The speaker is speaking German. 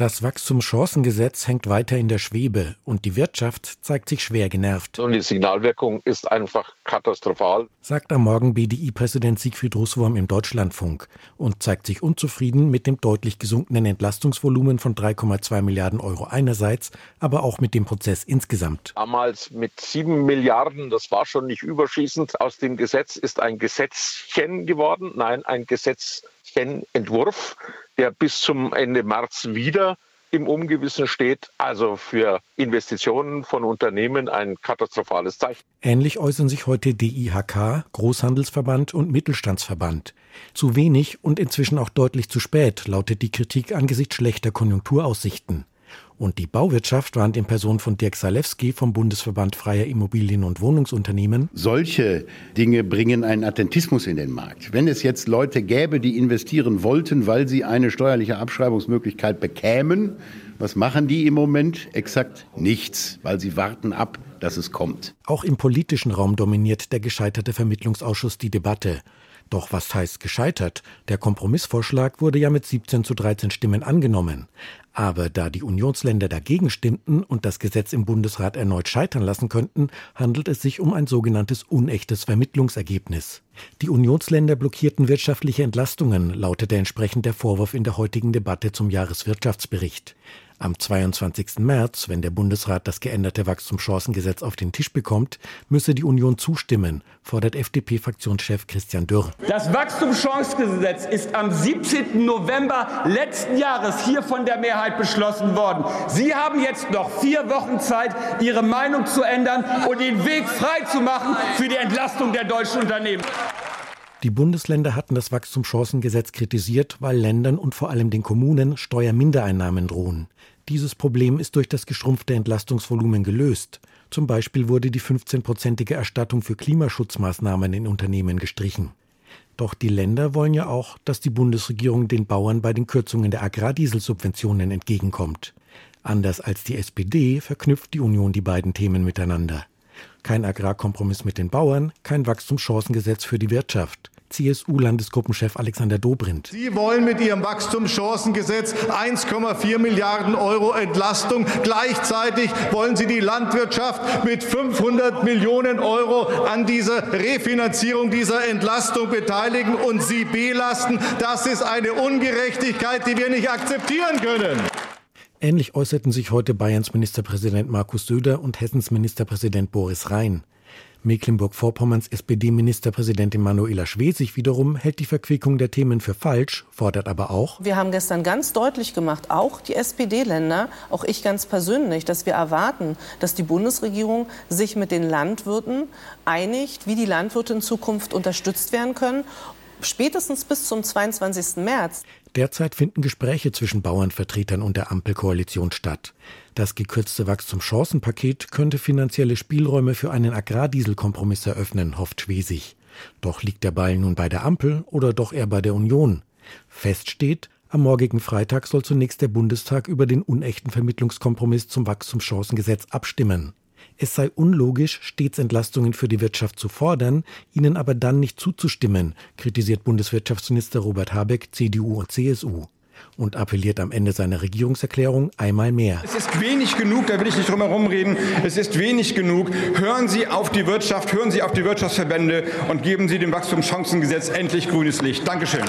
Das Wachstumschancengesetz hängt weiter in der Schwebe und die Wirtschaft zeigt sich schwer genervt. Und die Signalwirkung ist einfach katastrophal, sagt am Morgen BDI-Präsident Siegfried Russwurm im Deutschlandfunk und zeigt sich unzufrieden mit dem deutlich gesunkenen Entlastungsvolumen von 3,2 Milliarden Euro einerseits, aber auch mit dem Prozess insgesamt. Damals mit sieben Milliarden, das war schon nicht überschießend. Aus dem Gesetz ist ein Gesetzchen geworden, nein, ein Gesetzchenentwurf der bis zum Ende März wieder im Ungewissen steht. Also für Investitionen von Unternehmen ein katastrophales Zeichen. Ähnlich äußern sich heute DIHK, Großhandelsverband und Mittelstandsverband. Zu wenig und inzwischen auch deutlich zu spät lautet die Kritik angesichts schlechter Konjunkturaussichten. Und die Bauwirtschaft warnt in Person von Dirk Salewski vom Bundesverband Freier Immobilien- und Wohnungsunternehmen. Solche Dinge bringen einen Attentismus in den Markt. Wenn es jetzt Leute gäbe, die investieren wollten, weil sie eine steuerliche Abschreibungsmöglichkeit bekämen, was machen die im Moment? Exakt nichts, weil sie warten ab, dass es kommt. Auch im politischen Raum dominiert der gescheiterte Vermittlungsausschuss die Debatte. Doch was heißt gescheitert? Der Kompromissvorschlag wurde ja mit 17 zu 13 Stimmen angenommen. Aber da die Unionsländer dagegen stimmten und das Gesetz im Bundesrat erneut scheitern lassen könnten, handelt es sich um ein sogenanntes unechtes Vermittlungsergebnis. Die Unionsländer blockierten wirtschaftliche Entlastungen, lautete entsprechend der Vorwurf in der heutigen Debatte zum Jahreswirtschaftsbericht. Am 22. März, wenn der Bundesrat das geänderte Wachstumschancengesetz auf den Tisch bekommt, müsse die Union zustimmen, fordert FDP-Fraktionschef Christian Dürr. Das Wachstumschancengesetz ist am 17. November letzten Jahres hier von der Mehrheit beschlossen worden. Sie haben jetzt noch vier Wochen Zeit, Ihre Meinung zu ändern und den Weg frei zu machen für die Entlastung der deutschen Unternehmen. Die Bundesländer hatten das Wachstumschancengesetz kritisiert, weil Ländern und vor allem den Kommunen Steuermindereinnahmen drohen. Dieses Problem ist durch das geschrumpfte Entlastungsvolumen gelöst. Zum Beispiel wurde die 15-prozentige Erstattung für Klimaschutzmaßnahmen in Unternehmen gestrichen. Doch die Länder wollen ja auch, dass die Bundesregierung den Bauern bei den Kürzungen der Agrardieselsubventionen entgegenkommt. Anders als die SPD verknüpft die Union die beiden Themen miteinander. Kein Agrarkompromiss mit den Bauern, kein Wachstumschancengesetz für die Wirtschaft. CSU-Landesgruppenchef Alexander Dobrindt. Sie wollen mit Ihrem Wachstumschancengesetz 1,4 Milliarden Euro Entlastung. Gleichzeitig wollen Sie die Landwirtschaft mit 500 Millionen Euro an dieser Refinanzierung dieser Entlastung beteiligen und sie belasten. Das ist eine Ungerechtigkeit, die wir nicht akzeptieren können. Ähnlich äußerten sich heute Bayerns Ministerpräsident Markus Söder und Hessens Ministerpräsident Boris Rhein. Mecklenburg-Vorpommerns SPD-Ministerpräsidentin Manuela Schwesig wiederum hält die Verquickung der Themen für falsch, fordert aber auch. Wir haben gestern ganz deutlich gemacht, auch die SPD-Länder, auch ich ganz persönlich, dass wir erwarten, dass die Bundesregierung sich mit den Landwirten einigt, wie die Landwirte in Zukunft unterstützt werden können spätestens bis zum 22. März. Derzeit finden Gespräche zwischen Bauernvertretern und der Ampelkoalition statt. Das gekürzte Wachstumschancenpaket könnte finanzielle Spielräume für einen Agrardieselkompromiss eröffnen, hofft Schwesig. Doch liegt der Ball nun bei der Ampel oder doch eher bei der Union? Fest steht, am morgigen Freitag soll zunächst der Bundestag über den unechten Vermittlungskompromiss zum Wachstumschancengesetz abstimmen. Es sei unlogisch, stets Entlastungen für die Wirtschaft zu fordern, ihnen aber dann nicht zuzustimmen, kritisiert Bundeswirtschaftsminister Robert Habeck, CDU und CSU und appelliert am Ende seiner Regierungserklärung einmal mehr. Es ist wenig genug, da will ich nicht drum herum reden, es ist wenig genug. Hören Sie auf die Wirtschaft, hören Sie auf die Wirtschaftsverbände und geben Sie dem Wachstumschancengesetz endlich grünes Licht. Dankeschön.